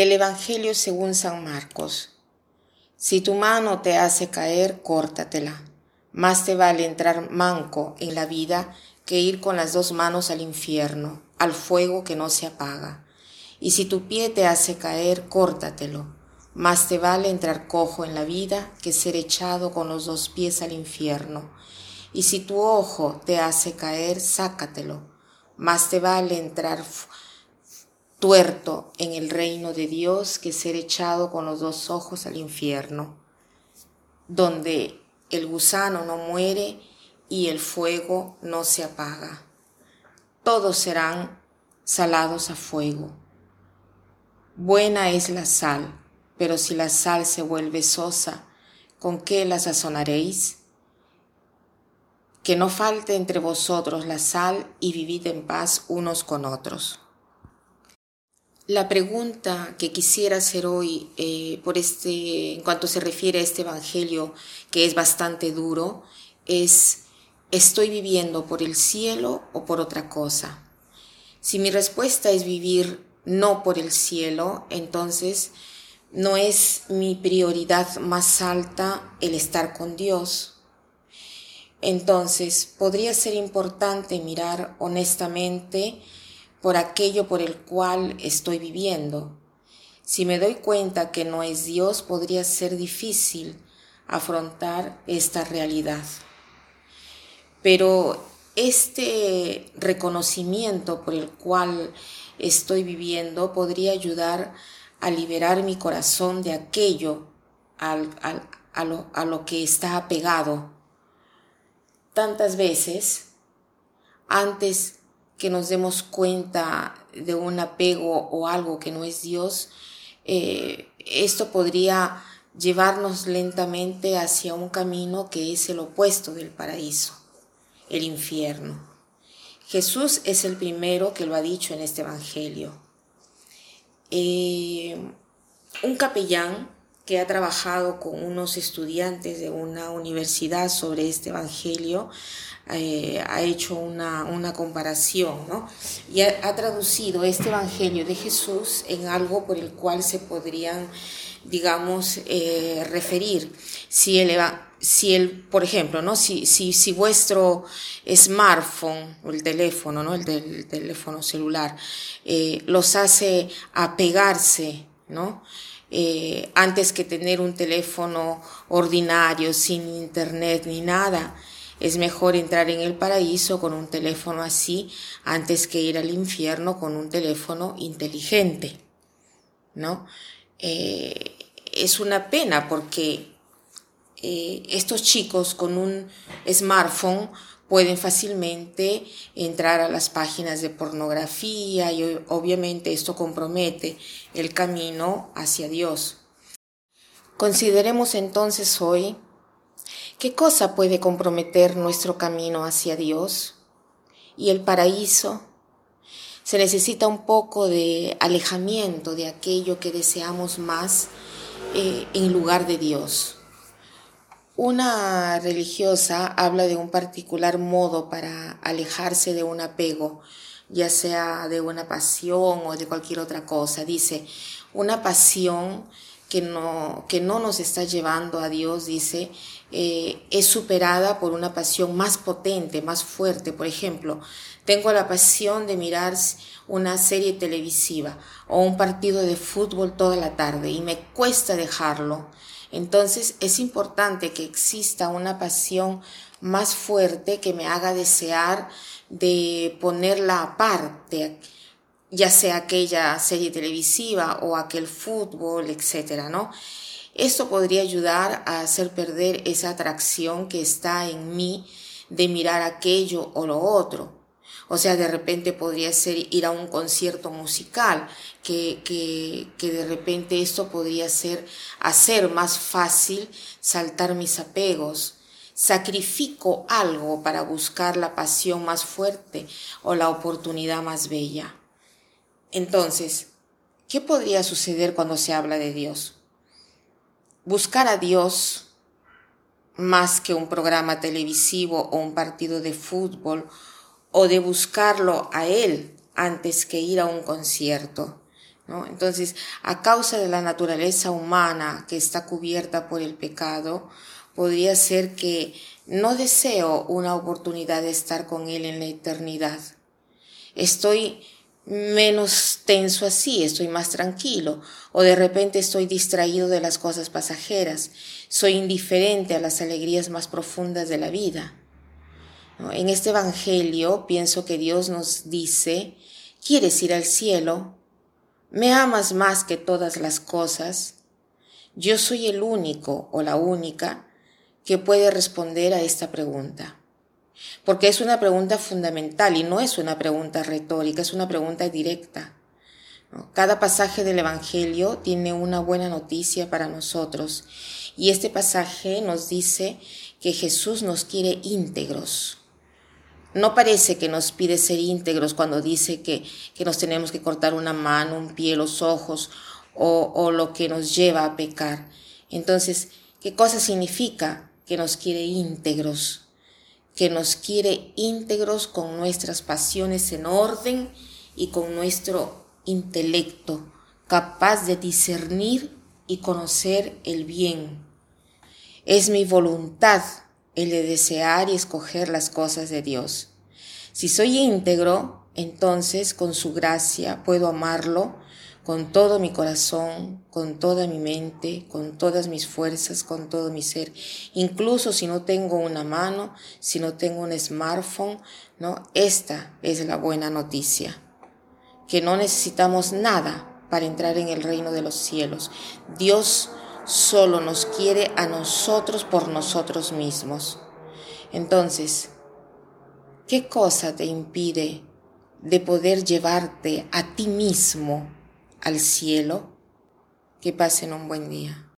Del Evangelio según San Marcos. Si tu mano te hace caer, córtatela. Más te vale entrar manco en la vida que ir con las dos manos al infierno, al fuego que no se apaga. Y si tu pie te hace caer, córtatelo. Más te vale entrar cojo en la vida que ser echado con los dos pies al infierno. Y si tu ojo te hace caer, sácatelo. Más te vale entrar tuerto en el reino de Dios que ser echado con los dos ojos al infierno, donde el gusano no muere y el fuego no se apaga. Todos serán salados a fuego. Buena es la sal, pero si la sal se vuelve sosa, ¿con qué la sazonaréis? Que no falte entre vosotros la sal y vivid en paz unos con otros. La pregunta que quisiera hacer hoy eh, por este, en cuanto se refiere a este evangelio que es bastante duro, es ¿estoy viviendo por el cielo o por otra cosa? Si mi respuesta es vivir no por el cielo, entonces no es mi prioridad más alta el estar con Dios. Entonces podría ser importante mirar honestamente por aquello por el cual estoy viviendo. Si me doy cuenta que no es Dios, podría ser difícil afrontar esta realidad. Pero este reconocimiento por el cual estoy viviendo podría ayudar a liberar mi corazón de aquello a, lo, a lo que está apegado. Tantas veces, antes que nos demos cuenta de un apego o algo que no es Dios, eh, esto podría llevarnos lentamente hacia un camino que es el opuesto del paraíso, el infierno. Jesús es el primero que lo ha dicho en este Evangelio. Eh, un capellán que ha trabajado con unos estudiantes de una universidad sobre este Evangelio eh, ha hecho una, una comparación, ¿no? Y ha, traducido este Evangelio de Jesús en algo por el cual se podrían, digamos, eh, referir. Si el, si el, por ejemplo, ¿no? Si, si, si vuestro smartphone, o el teléfono, ¿no? El teléfono celular, eh, los hace apegarse, ¿no? Antes que tener un teléfono ordinario, sin internet ni nada, es mejor entrar en el paraíso con un teléfono así antes que ir al infierno con un teléfono inteligente, ¿no? Eh, es una pena porque eh, estos chicos con un smartphone pueden fácilmente entrar a las páginas de pornografía y obviamente esto compromete el camino hacia Dios. Consideremos entonces hoy ¿Qué cosa puede comprometer nuestro camino hacia Dios y el paraíso? Se necesita un poco de alejamiento de aquello que deseamos más eh, en lugar de Dios. Una religiosa habla de un particular modo para alejarse de un apego, ya sea de una pasión o de cualquier otra cosa. Dice, una pasión que no, que no nos está llevando a Dios, dice, eh, es superada por una pasión más potente, más fuerte. Por ejemplo, tengo la pasión de mirar una serie televisiva o un partido de fútbol toda la tarde y me cuesta dejarlo. Entonces es importante que exista una pasión más fuerte que me haga desear de ponerla aparte ya sea aquella serie televisiva o aquel fútbol, etcétera, ¿no? Esto podría ayudar a hacer perder esa atracción que está en mí de mirar aquello o lo otro. O sea, de repente podría ser ir a un concierto musical, que, que, que de repente esto podría ser hacer más fácil saltar mis apegos. Sacrifico algo para buscar la pasión más fuerte o la oportunidad más bella. Entonces, ¿qué podría suceder cuando se habla de Dios? Buscar a Dios más que un programa televisivo o un partido de fútbol o de buscarlo a Él antes que ir a un concierto. ¿no? Entonces, a causa de la naturaleza humana que está cubierta por el pecado, podría ser que no deseo una oportunidad de estar con Él en la eternidad. Estoy menos tenso así, estoy más tranquilo, o de repente estoy distraído de las cosas pasajeras, soy indiferente a las alegrías más profundas de la vida. En este Evangelio pienso que Dios nos dice, ¿quieres ir al cielo? ¿Me amas más que todas las cosas? Yo soy el único o la única que puede responder a esta pregunta. Porque es una pregunta fundamental y no es una pregunta retórica, es una pregunta directa. Cada pasaje del Evangelio tiene una buena noticia para nosotros y este pasaje nos dice que Jesús nos quiere íntegros. No parece que nos pide ser íntegros cuando dice que, que nos tenemos que cortar una mano, un pie, los ojos o, o lo que nos lleva a pecar. Entonces, ¿qué cosa significa que nos quiere íntegros? que nos quiere íntegros con nuestras pasiones en orden y con nuestro intelecto, capaz de discernir y conocer el bien. Es mi voluntad el de desear y escoger las cosas de Dios. Si soy íntegro, entonces con su gracia puedo amarlo con todo mi corazón, con toda mi mente, con todas mis fuerzas, con todo mi ser. Incluso si no tengo una mano, si no tengo un smartphone, ¿no? Esta es la buena noticia. Que no necesitamos nada para entrar en el reino de los cielos. Dios solo nos quiere a nosotros por nosotros mismos. Entonces, ¿qué cosa te impide de poder llevarte a ti mismo al cielo. Que pasen un buen día.